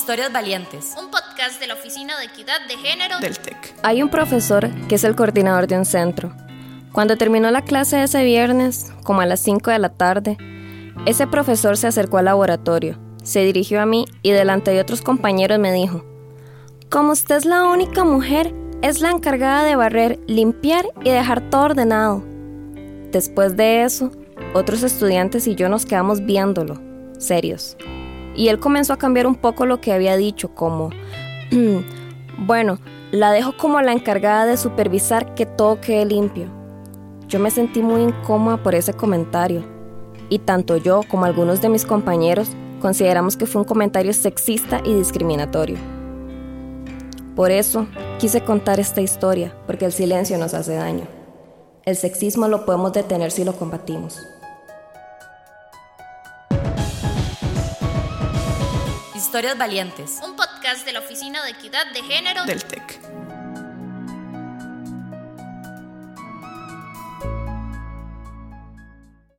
Historias Valientes. Un podcast de la Oficina de Equidad de Género del TEC. Hay un profesor que es el coordinador de un centro. Cuando terminó la clase ese viernes, como a las 5 de la tarde, ese profesor se acercó al laboratorio, se dirigió a mí y delante de otros compañeros me dijo, como usted es la única mujer, es la encargada de barrer, limpiar y dejar todo ordenado. Después de eso, otros estudiantes y yo nos quedamos viéndolo, serios. Y él comenzó a cambiar un poco lo que había dicho, como, bueno, la dejo como la encargada de supervisar que todo quede limpio. Yo me sentí muy incómoda por ese comentario, y tanto yo como algunos de mis compañeros consideramos que fue un comentario sexista y discriminatorio. Por eso quise contar esta historia, porque el silencio nos hace daño. El sexismo lo podemos detener si lo combatimos. Historias Valientes. Un podcast de la Oficina de Equidad de Género del TEC.